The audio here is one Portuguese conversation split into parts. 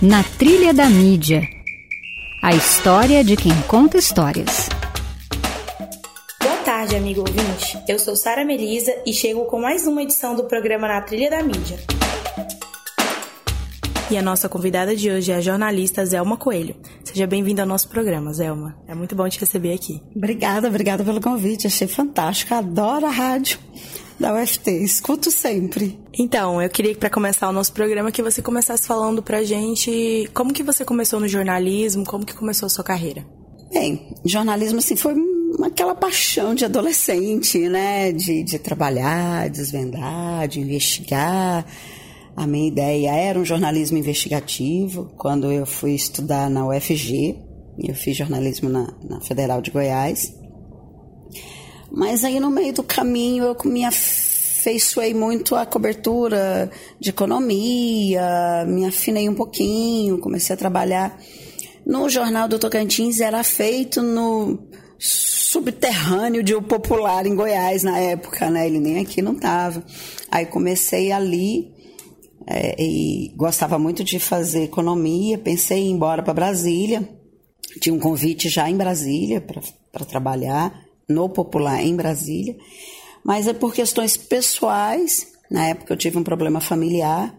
Na Trilha da Mídia. A história de quem conta histórias. Boa tarde, amigo ouvinte. Eu sou Sara Melisa e chego com mais uma edição do programa Na Trilha da Mídia. E a nossa convidada de hoje é a jornalista Zelma Coelho. Seja bem-vinda ao nosso programa, Zelma. É muito bom te receber aqui. Obrigada, obrigada pelo convite. Achei fantástico. Adoro a rádio da UFT. Escuto sempre. Então, eu queria para começar o nosso programa que você começasse falando pra gente como que você começou no jornalismo, como que começou a sua carreira. Bem, jornalismo assim foi aquela paixão de adolescente, né? De, de trabalhar, desvendar, de investigar. A minha ideia era um jornalismo investigativo. Quando eu fui estudar na UFG, eu fiz jornalismo na, na Federal de Goiás. Mas aí no meio do caminho eu me afeiçoei muito à cobertura de economia, me afinei um pouquinho, comecei a trabalhar no Jornal do Tocantins, era feito no subterrâneo de O Popular em Goiás na época, né? Ele nem aqui não estava. Aí comecei ali é, e gostava muito de fazer economia, pensei em ir embora para Brasília. Tinha um convite já em Brasília para trabalhar no Popular em Brasília, mas é por questões pessoais. Na época eu tive um problema familiar,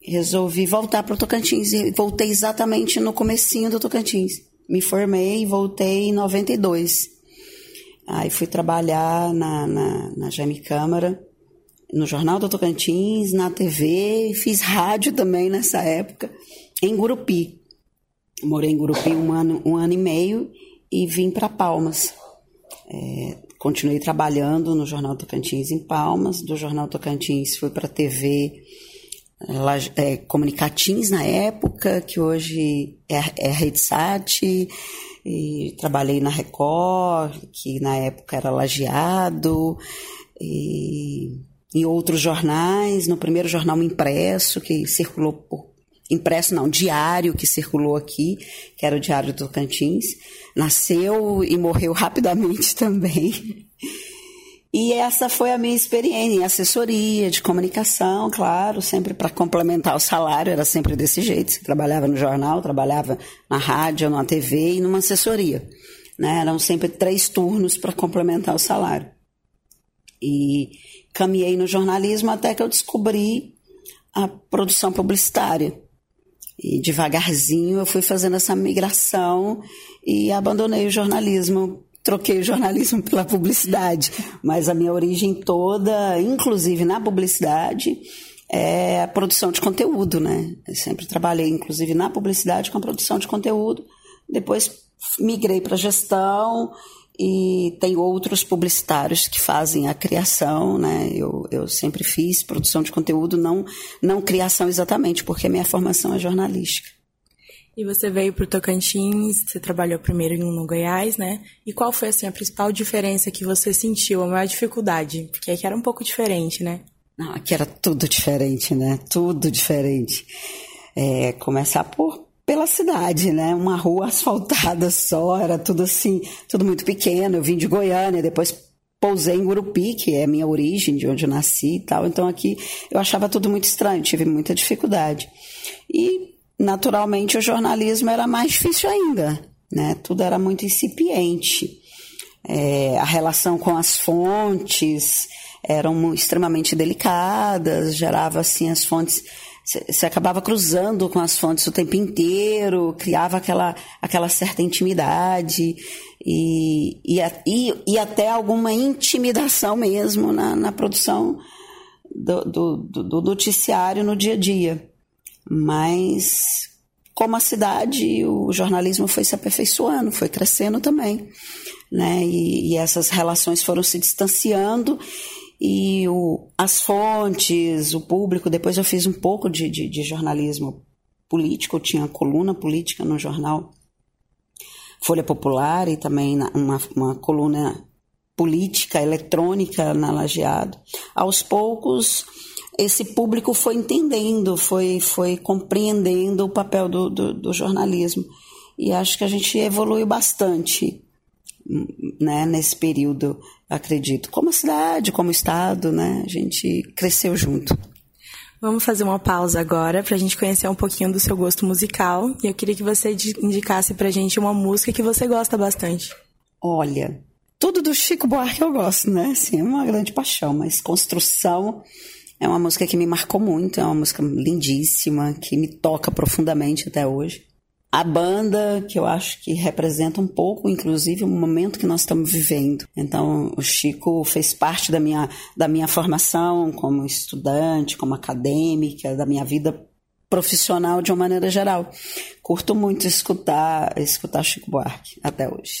resolvi voltar para o Tocantins e voltei exatamente no comecinho do Tocantins. Me formei e voltei em 92. Aí fui trabalhar na, na, na Câmara, no Jornal do Tocantins, na TV, fiz rádio também nessa época, em Gurupi. Morei em Gurupi um ano, um ano e meio e vim para Palmas. É, continuei trabalhando no Jornal Tocantins em Palmas, do Jornal Tocantins fui para a TV é, Comunicatins na época, que hoje é, é a RedeSat, e trabalhei na Record, que na época era Lajeado, e em outros jornais, no primeiro jornal impresso, que circulou por impresso não, diário que circulou aqui, que era o Diário do Tocantins. Nasceu e morreu rapidamente também. E essa foi a minha experiência em assessoria, de comunicação, claro, sempre para complementar o salário, era sempre desse jeito. Você trabalhava no jornal, trabalhava na rádio, na TV e numa assessoria. Né? Eram sempre três turnos para complementar o salário. E caminhei no jornalismo até que eu descobri a produção publicitária. E devagarzinho eu fui fazendo essa migração e abandonei o jornalismo. Troquei o jornalismo pela publicidade, mas a minha origem toda, inclusive na publicidade, é a produção de conteúdo, né? Eu sempre trabalhei, inclusive, na publicidade com a produção de conteúdo. Depois migrei para gestão e tem outros publicitários que fazem a criação, né? Eu, eu sempre fiz produção de conteúdo, não, não criação exatamente, porque minha formação é jornalística. E você veio para o Tocantins, você trabalhou primeiro no Goiás, né? E qual foi assim, a principal diferença que você sentiu, a maior dificuldade? Porque aqui era um pouco diferente, né? Não, aqui era tudo diferente, né? Tudo diferente. É, começar por pela cidade, né? Uma rua asfaltada só, era tudo assim, tudo muito pequeno. Eu vim de Goiânia, depois pousei em Gurupi, que é minha origem, de onde eu nasci e tal. Então aqui eu achava tudo muito estranho, tive muita dificuldade. E naturalmente o jornalismo era mais difícil ainda, né? Tudo era muito incipiente. É, a relação com as fontes eram extremamente delicadas, gerava assim as fontes você acabava cruzando com as fontes o tempo inteiro, criava aquela, aquela certa intimidade e, e, e, e até alguma intimidação mesmo na, na produção do, do, do, noticiário no dia a dia. Mas, como a cidade, o jornalismo foi se aperfeiçoando, foi crescendo também. Né? E, e essas relações foram se distanciando e o, as fontes, o público. Depois eu fiz um pouco de, de, de jornalismo político, eu tinha coluna política no jornal Folha Popular e também uma, uma coluna política eletrônica na Lajeado. Aos poucos, esse público foi entendendo, foi, foi compreendendo o papel do, do, do jornalismo. E acho que a gente evoluiu bastante né, nesse período, acredito. Como a cidade, como o Estado, né, a gente cresceu junto. Vamos fazer uma pausa agora para a gente conhecer um pouquinho do seu gosto musical. E eu queria que você indicasse para a gente uma música que você gosta bastante. Olha, tudo do Chico Buarque eu gosto, né? Sim, é uma grande paixão, mas Construção é uma música que me marcou muito, é uma música lindíssima, que me toca profundamente até hoje a banda que eu acho que representa um pouco, inclusive, o momento que nós estamos vivendo. Então, o Chico fez parte da minha, da minha formação como estudante, como acadêmica, da minha vida profissional de uma maneira geral. Curto muito escutar, escutar Chico Buarque até hoje.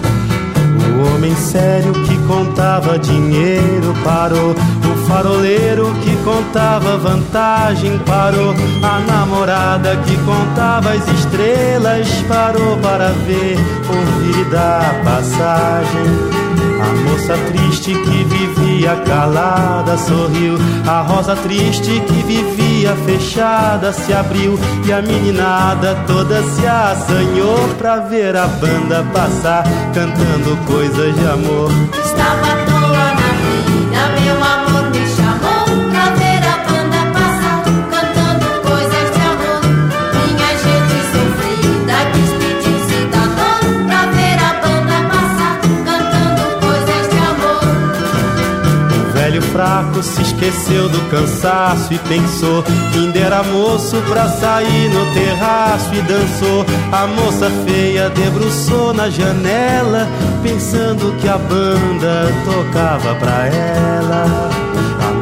Homem sério que contava dinheiro parou. O faroleiro que contava vantagem parou. A namorada que contava as estrelas parou para ver, ouvir e dar passagem. A moça triste que vivia calada sorriu. A rosa triste que vivia fechada se abriu. E a meninada toda se assanhou pra ver a banda passar, cantando coisas de amor. Estava se esqueceu do cansaço e pensou que ainda era moço pra sair no terraço e dançou. A moça feia debruçou na janela, pensando que a banda tocava pra ela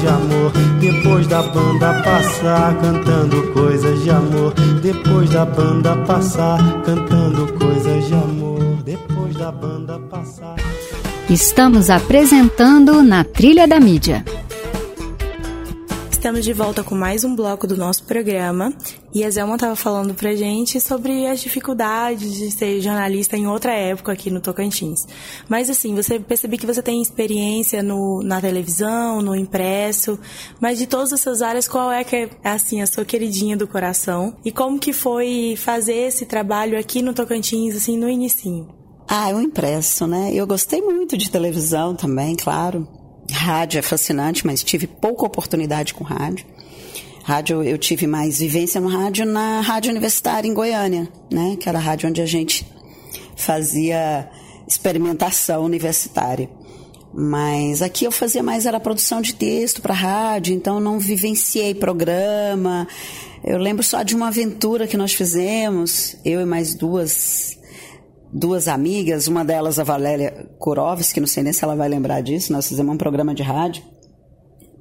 de amor. Depois da banda passar, cantando coisas de amor. Depois da banda passar, cantando coisas de amor. Depois da banda passar. Estamos apresentando na Trilha da Mídia. Estamos de volta com mais um bloco do nosso programa e a Zelma estava falando pra gente sobre as dificuldades de ser jornalista em outra época aqui no Tocantins. Mas assim, você percebi que você tem experiência no, na televisão, no impresso, mas de todas essas áreas, qual é que é assim a sua queridinha do coração? E como que foi fazer esse trabalho aqui no Tocantins assim no inicinho? Ah, o impresso, né? Eu gostei muito de televisão também, claro. Rádio é fascinante, mas tive pouca oportunidade com rádio. Rádio, eu tive mais vivência no rádio na Rádio Universitária em Goiânia, né? Que era a rádio onde a gente fazia experimentação universitária. Mas aqui eu fazia mais era produção de texto para rádio, então não vivenciei programa. Eu lembro só de uma aventura que nós fizemos, eu e mais duas duas amigas, uma delas a Valéria Kurovski, não sei nem se ela vai lembrar disso, nós fizemos um programa de rádio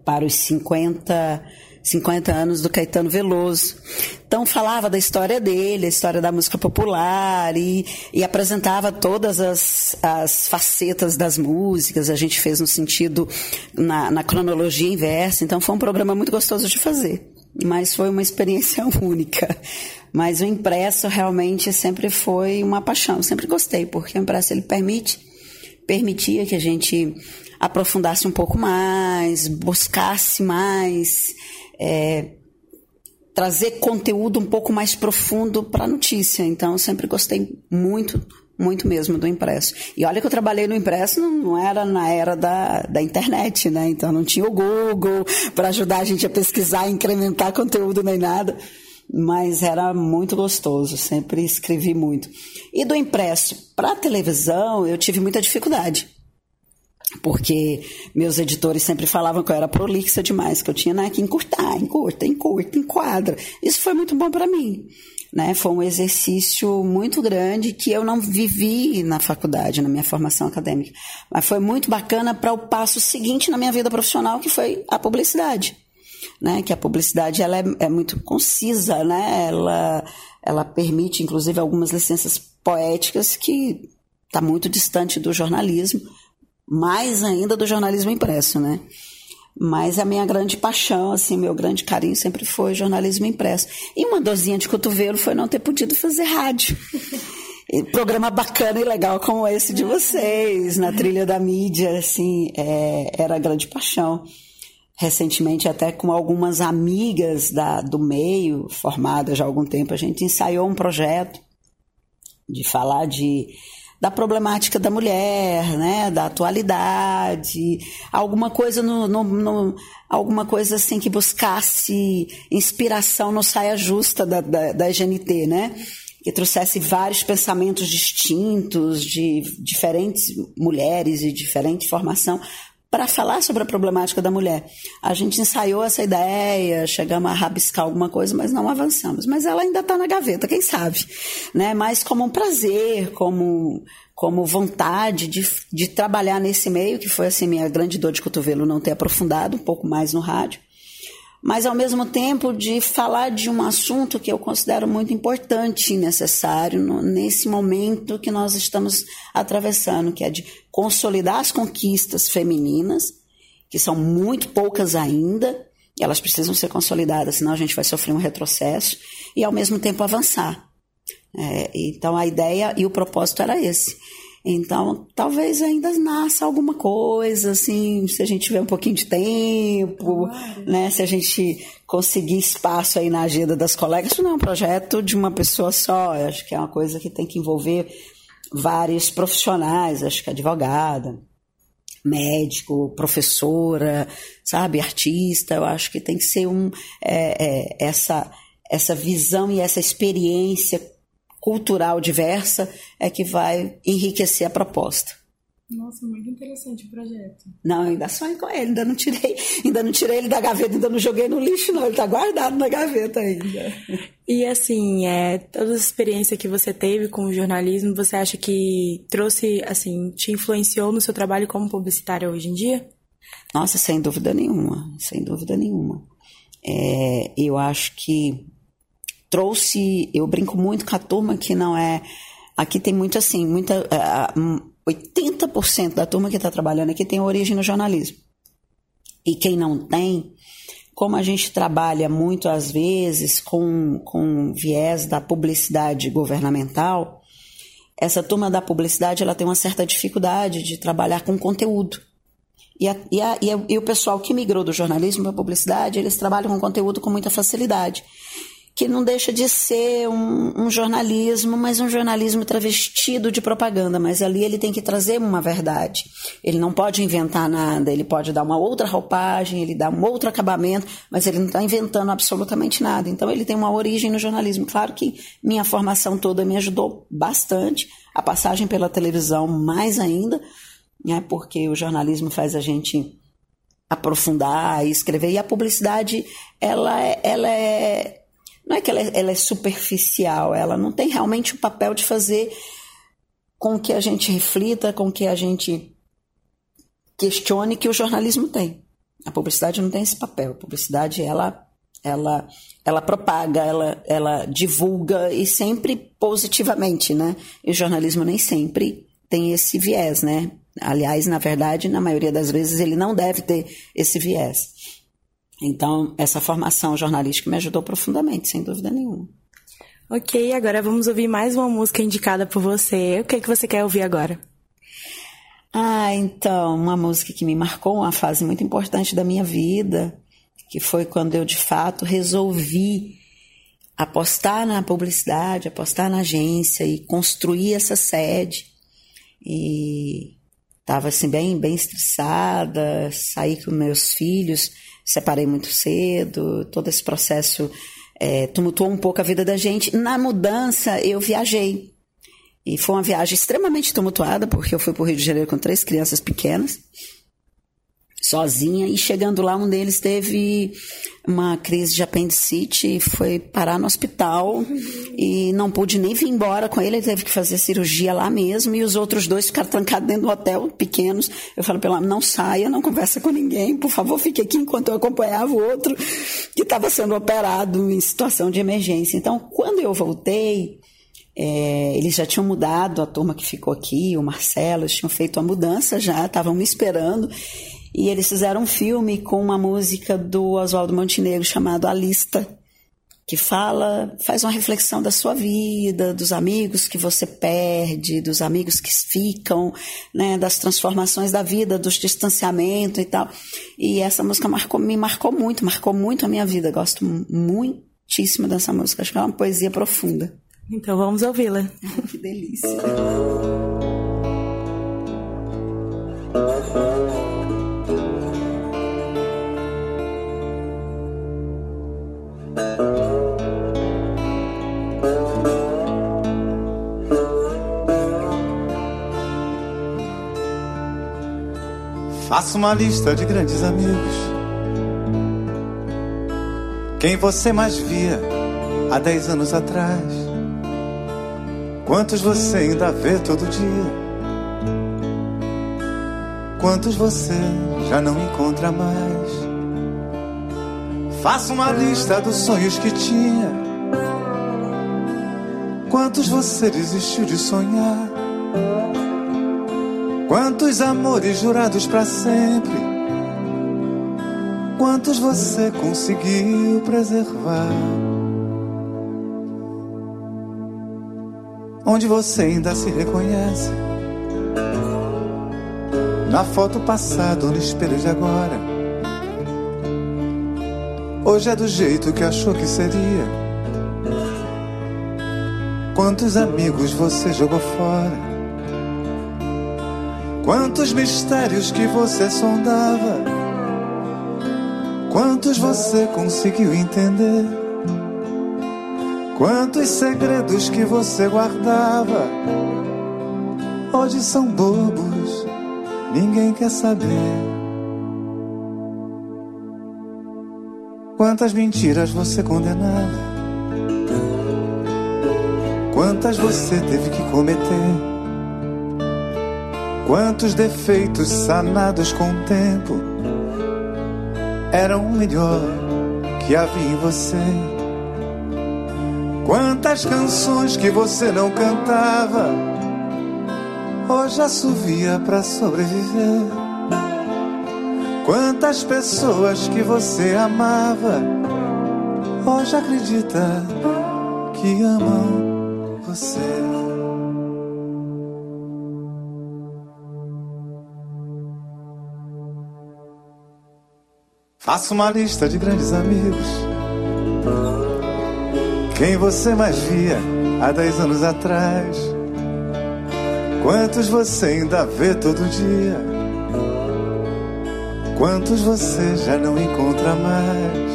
para os 50, 50 anos do Caetano Veloso. Então falava da história dele, a história da música popular e, e apresentava todas as, as facetas das músicas. A gente fez no sentido, na, na cronologia inversa. Então foi um programa muito gostoso de fazer mas foi uma experiência única. Mas o impresso realmente sempre foi uma paixão, sempre gostei, porque o impresso ele permite, permitia que a gente aprofundasse um pouco mais, buscasse mais, é, trazer conteúdo um pouco mais profundo para a notícia. Então, eu sempre gostei muito muito mesmo do impresso. E olha que eu trabalhei no impresso, não, não era na era da, da internet, né? Então não tinha o Google para ajudar a gente a pesquisar, incrementar conteúdo nem nada. Mas era muito gostoso, sempre escrevi muito. E do impresso para televisão, eu tive muita dificuldade. porque meus editores sempre falavam que eu era prolixa demais, que eu tinha né, que encurtar, encurta, encurta, enquadra. Isso foi muito bom para mim. Né? Foi um exercício muito grande que eu não vivi na faculdade, na minha formação acadêmica. Mas foi muito bacana para o passo seguinte na minha vida profissional, que foi a publicidade. Né? Que a publicidade ela é, é muito concisa, né? ela, ela permite, inclusive, algumas licenças poéticas que está muito distante do jornalismo mais ainda do jornalismo impresso, né? Mas a minha grande paixão, assim, meu grande carinho sempre foi jornalismo impresso. E uma dorzinha de cotovelo foi não ter podido fazer rádio. E programa bacana e legal como esse de vocês, na trilha da mídia, assim, é, era a grande paixão. Recentemente, até com algumas amigas da, do meio, formadas já há algum tempo, a gente ensaiou um projeto de falar de da problemática da mulher, né, da atualidade, alguma coisa no, no, no, alguma coisa assim que buscasse inspiração no saia justa da, da, da GNT, né? Que trouxesse vários pensamentos distintos de diferentes mulheres e diferente formação para falar sobre a problemática da mulher. A gente ensaiou essa ideia, chegamos a rabiscar alguma coisa, mas não avançamos. Mas ela ainda está na gaveta, quem sabe? Né? Mas como um prazer, como, como vontade de, de trabalhar nesse meio, que foi assim minha grande dor de cotovelo não ter aprofundado um pouco mais no rádio mas ao mesmo tempo de falar de um assunto que eu considero muito importante e necessário no, nesse momento que nós estamos atravessando, que é de consolidar as conquistas femininas, que são muito poucas ainda, e elas precisam ser consolidadas, senão a gente vai sofrer um retrocesso, e ao mesmo tempo avançar. É, então a ideia e o propósito era esse. Então, talvez ainda nasça alguma coisa, assim, se a gente tiver um pouquinho de tempo, né? Se a gente conseguir espaço aí na agenda das colegas. Isso não é um projeto de uma pessoa só, eu acho que é uma coisa que tem que envolver vários profissionais, acho que advogada, médico, professora, sabe, artista, eu acho que tem que ser um, é, é, essa, essa visão e essa experiência cultural diversa é que vai enriquecer a proposta. Nossa, muito interessante o projeto. Não, ainda sonho com ele, ainda não tirei, ainda não tirei ele da gaveta, ainda não joguei no lixo, não, ele está guardado na gaveta ainda. E assim, é, toda a experiência que você teve com o jornalismo, você acha que trouxe, assim, te influenciou no seu trabalho como publicitária hoje em dia? Nossa, sem dúvida nenhuma, sem dúvida nenhuma. É, eu acho que trouxe, eu brinco muito com a turma que não é. Aqui tem muito assim, muita. Uh, 80% da turma que está trabalhando aqui tem origem no jornalismo. E quem não tem, como a gente trabalha muito às vezes com, com viés da publicidade governamental, essa turma da publicidade ela tem uma certa dificuldade de trabalhar com conteúdo. E, a, e, a, e, a, e o pessoal que migrou do jornalismo para a publicidade, eles trabalham com conteúdo com muita facilidade que não deixa de ser um, um, jornalismo, mas um jornalismo travestido de propaganda. Mas ali ele tem que trazer uma verdade. Ele não pode inventar nada, ele pode dar uma outra roupagem, ele dá um outro acabamento, mas ele não está inventando absolutamente nada. Então ele tem uma origem no jornalismo. Claro que minha formação toda me ajudou bastante, a passagem pela televisão mais ainda, né, porque o jornalismo faz a gente aprofundar e escrever. E a publicidade, ela, é, ela é não é que ela é, ela é superficial, ela não tem realmente o papel de fazer com que a gente reflita, com que a gente questione que o jornalismo tem. A publicidade não tem esse papel. A publicidade ela ela ela propaga, ela ela divulga e sempre positivamente, né? E o jornalismo nem sempre tem esse viés, né? Aliás, na verdade, na maioria das vezes ele não deve ter esse viés. Então, essa formação jornalística me ajudou profundamente, sem dúvida nenhuma. Ok, agora vamos ouvir mais uma música indicada por você. O que, é que você quer ouvir agora? Ah, então, uma música que me marcou uma fase muito importante da minha vida, que foi quando eu de fato resolvi apostar na publicidade, apostar na agência e construir essa sede. E estava assim bem, bem estressada, saí com meus filhos separei muito cedo, todo esse processo é, tumultuou um pouco a vida da gente. Na mudança, eu viajei. E foi uma viagem extremamente tumultuada, porque eu fui para o Rio de Janeiro com três crianças pequenas, sozinha, e chegando lá, um deles teve uma crise de apendicite e foi parar no hospital e não pude nem vir embora com ele, ele teve que fazer cirurgia lá mesmo, e os outros dois ficaram trancados dentro do hotel, pequenos. Eu falei para ela, não saia, não conversa com ninguém, por favor, fique aqui enquanto eu acompanhava o outro que estava sendo operado em situação de emergência. Então, quando eu voltei, é, eles já tinham mudado, a turma que ficou aqui, o Marcelo, eles tinham feito a mudança já, estavam me esperando. E eles fizeram um filme com uma música do Oswaldo Montenegro chamado A Lista, que fala, faz uma reflexão da sua vida, dos amigos que você perde, dos amigos que ficam, né, das transformações da vida, dos distanciamentos e tal. E essa música marcou, me marcou muito, marcou muito a minha vida. Gosto muitíssimo dessa música, acho que é uma poesia profunda. Então vamos ouvi-la. Que delícia. Faça uma lista de grandes amigos. Quem você mais via há dez anos atrás? Quantos você ainda vê todo dia? Quantos você já não encontra mais? Faça uma lista dos sonhos que tinha. Quantos você desistiu de sonhar? Quantos amores jurados para sempre? Quantos você conseguiu preservar? onde você ainda se reconhece. Na foto passada ou no espelho de agora. Hoje é do jeito que achou que seria. Quantos amigos você jogou fora? Quantos mistérios que você sondava? Quantos você conseguiu entender? Quantos segredos que você guardava hoje são bobos, ninguém quer saber. Quantas mentiras você condenava, quantas você teve que cometer, quantos defeitos sanados com o tempo eram o melhor que havia em você. Quantas canções que você não cantava, hoje assovia para sobreviver. Quantas pessoas que você amava, hoje acredita que amam você. Faça uma lista de grandes amigos quem você mais via há dez anos atrás? Quantos você ainda vê todo dia? Quantos você já não encontra mais?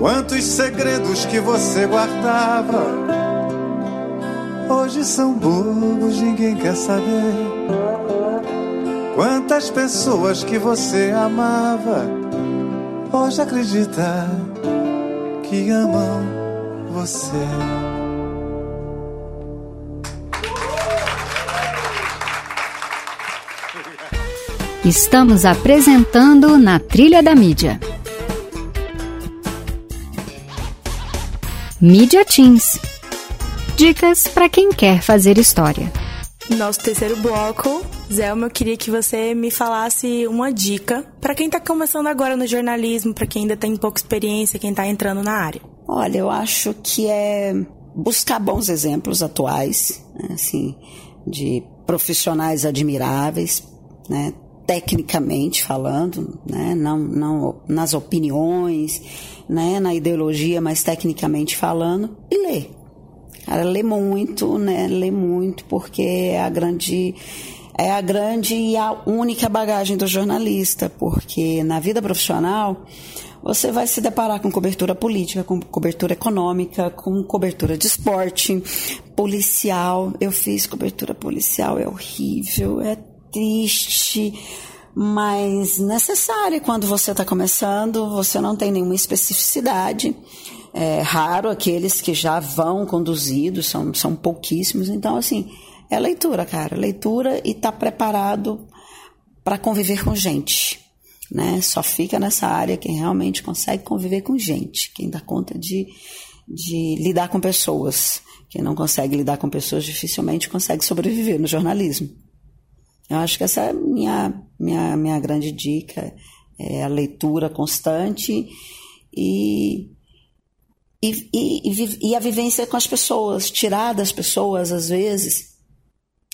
Quantos segredos que você guardava? Hoje são bobos, ninguém quer saber. Quantas pessoas que você amava, hoje acredita que amam você. Estamos apresentando na Trilha da Mídia. Mídia Teens. Dicas para quem quer fazer história. Nosso terceiro bloco, Zelma, eu queria que você me falasse uma dica para quem está começando agora no jornalismo, para quem ainda tem pouca experiência, quem está entrando na área. Olha, eu acho que é buscar bons exemplos atuais, né, assim, de profissionais admiráveis, né, tecnicamente falando, né, não, não nas opiniões, né, na ideologia, mas tecnicamente falando, e ler. Cara, lê muito, né? Lê muito, porque é a grande é a grande e a única bagagem do jornalista, porque na vida profissional você vai se deparar com cobertura política, com cobertura econômica, com cobertura de esporte, policial. Eu fiz cobertura policial, é horrível, é triste, mas necessária quando você está começando, você não tem nenhuma especificidade. É raro aqueles que já vão conduzidos, são, são pouquíssimos. Então, assim, é leitura, cara. Leitura e tá preparado para conviver com gente. Né? Só fica nessa área quem realmente consegue conviver com gente, quem dá conta de, de lidar com pessoas. Quem não consegue lidar com pessoas dificilmente consegue sobreviver no jornalismo. Eu acho que essa é a minha, minha, minha grande dica, é a leitura constante e e, e, e, a vivência com as pessoas, tirar das pessoas, às vezes,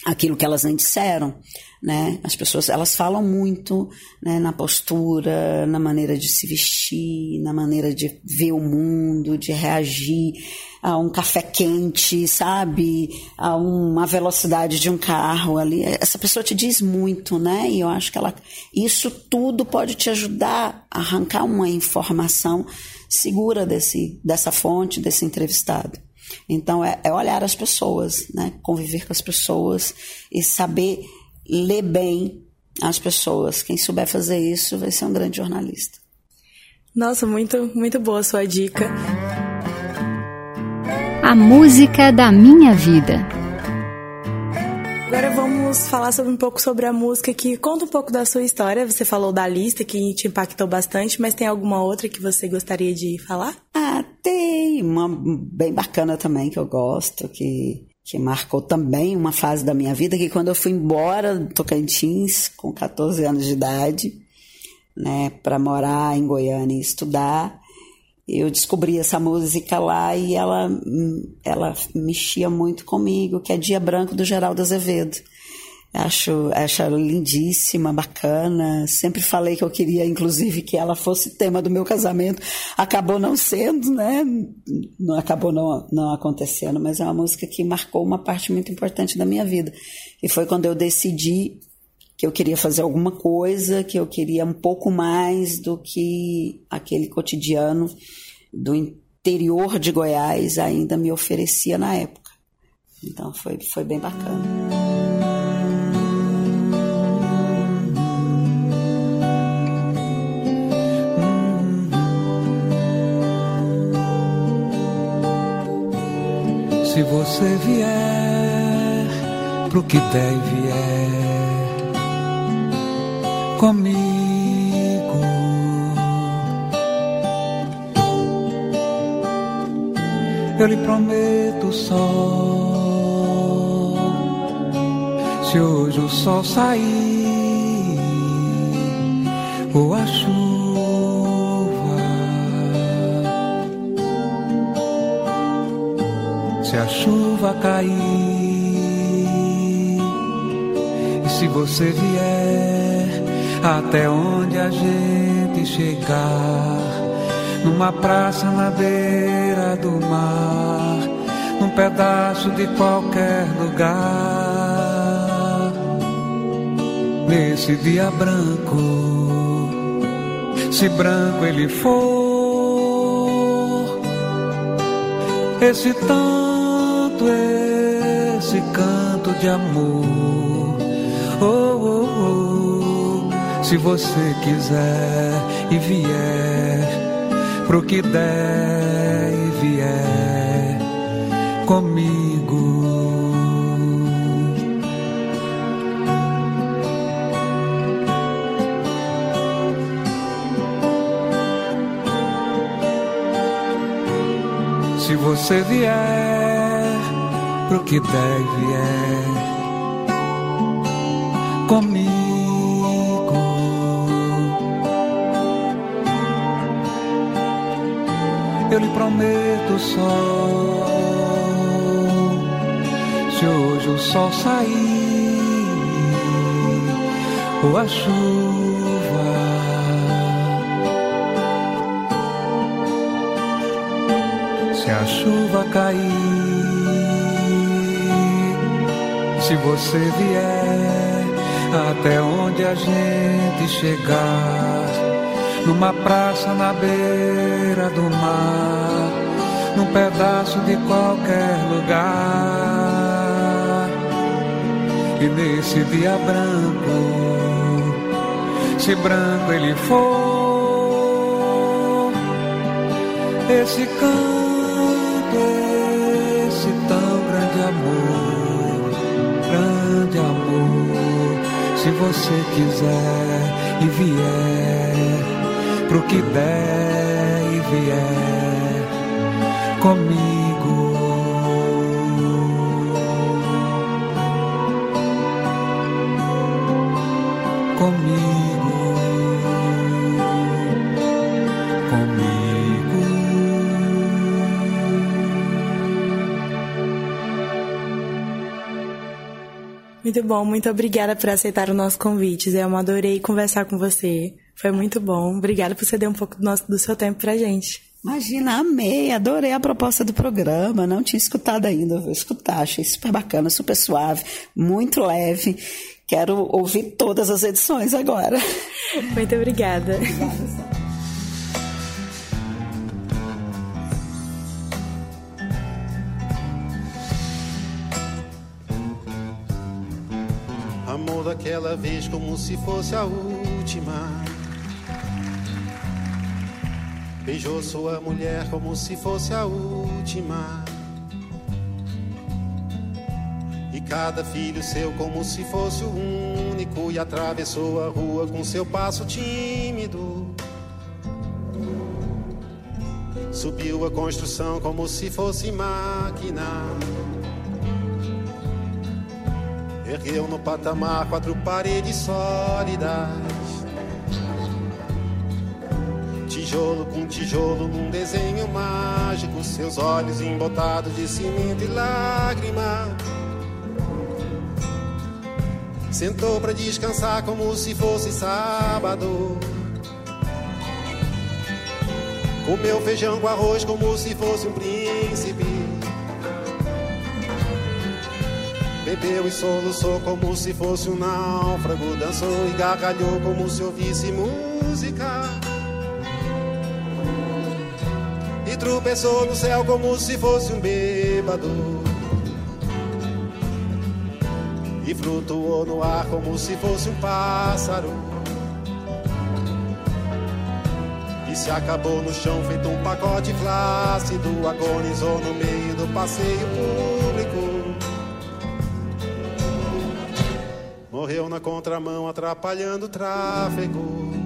aquilo que elas nem disseram, né? As pessoas, elas falam muito né, na postura, na maneira de se vestir, na maneira de ver o mundo, de reagir a um café quente, sabe? A uma velocidade de um carro ali. Essa pessoa te diz muito, né? E eu acho que ela, isso tudo pode te ajudar a arrancar uma informação segura desse, dessa fonte, desse entrevistado. Então, é, é olhar as pessoas, né? conviver com as pessoas e saber ler bem as pessoas. Quem souber fazer isso vai ser um grande jornalista. Nossa, muito, muito boa a sua dica. A música da minha vida. Agora vamos falar sobre um pouco sobre a música que conta um pouco da sua história. Você falou da lista que te impactou bastante, mas tem alguma outra que você gostaria de falar? Ah, tem uma bem bacana também que eu gosto, que que marcou também uma fase da minha vida, que quando eu fui embora do Tocantins com 14 anos de idade, né, para morar em Goiânia e estudar, eu descobri essa música lá e ela, ela mexia muito comigo, que é Dia Branco do Geraldo Azevedo. Acho, acho lindíssima, bacana. Sempre falei que eu queria, inclusive, que ela fosse tema do meu casamento. Acabou não sendo, né? Não acabou não, não acontecendo, mas é uma música que marcou uma parte muito importante da minha vida. E foi quando eu decidi que eu queria fazer alguma coisa, que eu queria um pouco mais do que aquele cotidiano do interior de Goiás ainda me oferecia na época. Então foi, foi bem bacana. Se você vier pro que deve é comigo. Eu lhe prometo sol. Se hoje o sol sair, ou a chuva, se a chuva cair, e se você vier até onde a gente chegar, numa praça na beira do mar, num pedaço de qualquer lugar, nesse dia branco, se branco ele for, esse tanto, esse canto de amor. Se você quiser e vier pro que der e vier comigo. Se você vier pro que der e vier eu lhe prometo sol. Se hoje o sol sair, ou a chuva, se a chuva cair, se você vier até onde a gente chegar. Numa praça na beira do mar, num pedaço de qualquer lugar. E nesse dia branco, se branco ele for, esse canto, esse tão grande amor, grande amor, se você quiser e vier, pro que der e vier comigo. Comigo, Muito bom, muito obrigada por aceitar o nosso convite. Eu adorei conversar com você. Foi muito bom. Obrigada por ceder um pouco do, nosso, do seu tempo pra gente. Imagina, amei, adorei a proposta do programa. Não tinha escutado ainda, vou escutar. Achei super bacana, super suave, muito leve. Quero ouvir todas as edições agora. Muito obrigada. Amor daquela vez como se fosse a última. Beijou sua mulher como se fosse a última. E cada filho seu como se fosse o único. E atravessou a rua com seu passo tímido. Subiu a construção como se fosse máquina. Ergueu no patamar quatro paredes sólidas. Tijolo com tijolo num desenho mágico. Seus olhos embotados de cimento e lágrima. Sentou pra descansar como se fosse sábado. Comeu feijão com arroz como se fosse um príncipe. Bebeu e soluçou como se fosse um náufrago. Dançou e gargalhou como se ouvisse música. Tropeçou no céu como se fosse um bêbado. E flutuou no ar como se fosse um pássaro. E se acabou no chão feito um pacote flácido. Agonizou no meio do passeio público. Morreu na contramão, atrapalhando o tráfego.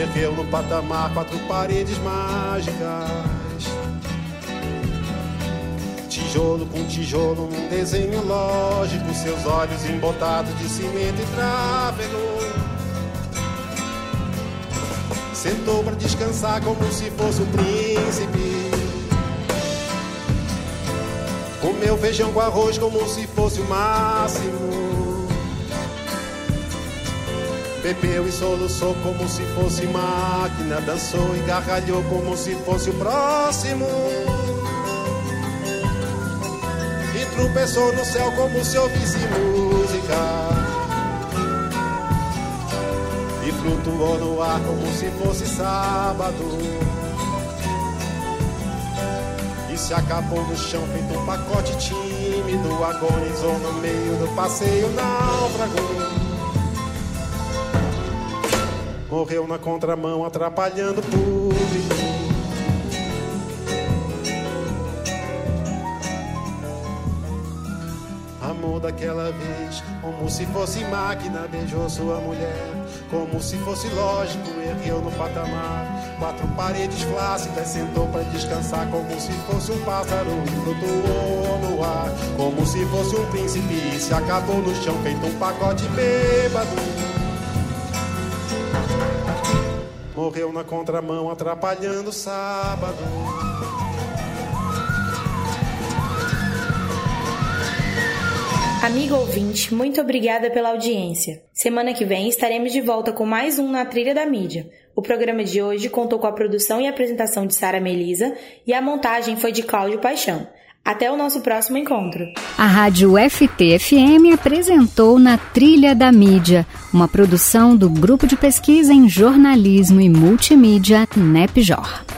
Ergueu no patamar quatro paredes mágicas Tijolo com tijolo num desenho lógico Seus olhos embotados de cimento e tráfego Sentou pra descansar como se fosse um príncipe. Comeu feijão com arroz como se fosse o máximo. Bebeu e soluçou como se fosse máquina. Dançou e gargalhou como se fosse o próximo. E tropeçou no céu como se ouvisse música e flutuou no ar como se fosse sábado. E se acabou no chão feito um pacote tímido, agonizou no meio do passeio náufrago. Morreu na contramão, atrapalhando o público. amor daquela vez. Como se fosse máquina, beijou sua mulher. Como se fosse lógico, ergueu no patamar. Quatro paredes flácidas, sentou para descansar. Como se fosse um pássaro flutuou no ar. Como se fosse um príncipe se acabou no chão, feito um pacote bêbado. Morreu na contramão, atrapalhando o sábado. Amigo ouvinte, muito obrigada pela audiência. Semana que vem estaremos de volta com mais um Na Trilha da Mídia. O programa de hoje contou com a produção e apresentação de Sara Melisa e a montagem foi de Cláudio Paixão. Até o nosso próximo encontro. A Rádio FT-FM apresentou Na Trilha da Mídia, uma produção do Grupo de Pesquisa em Jornalismo e Multimídia NEPJOR.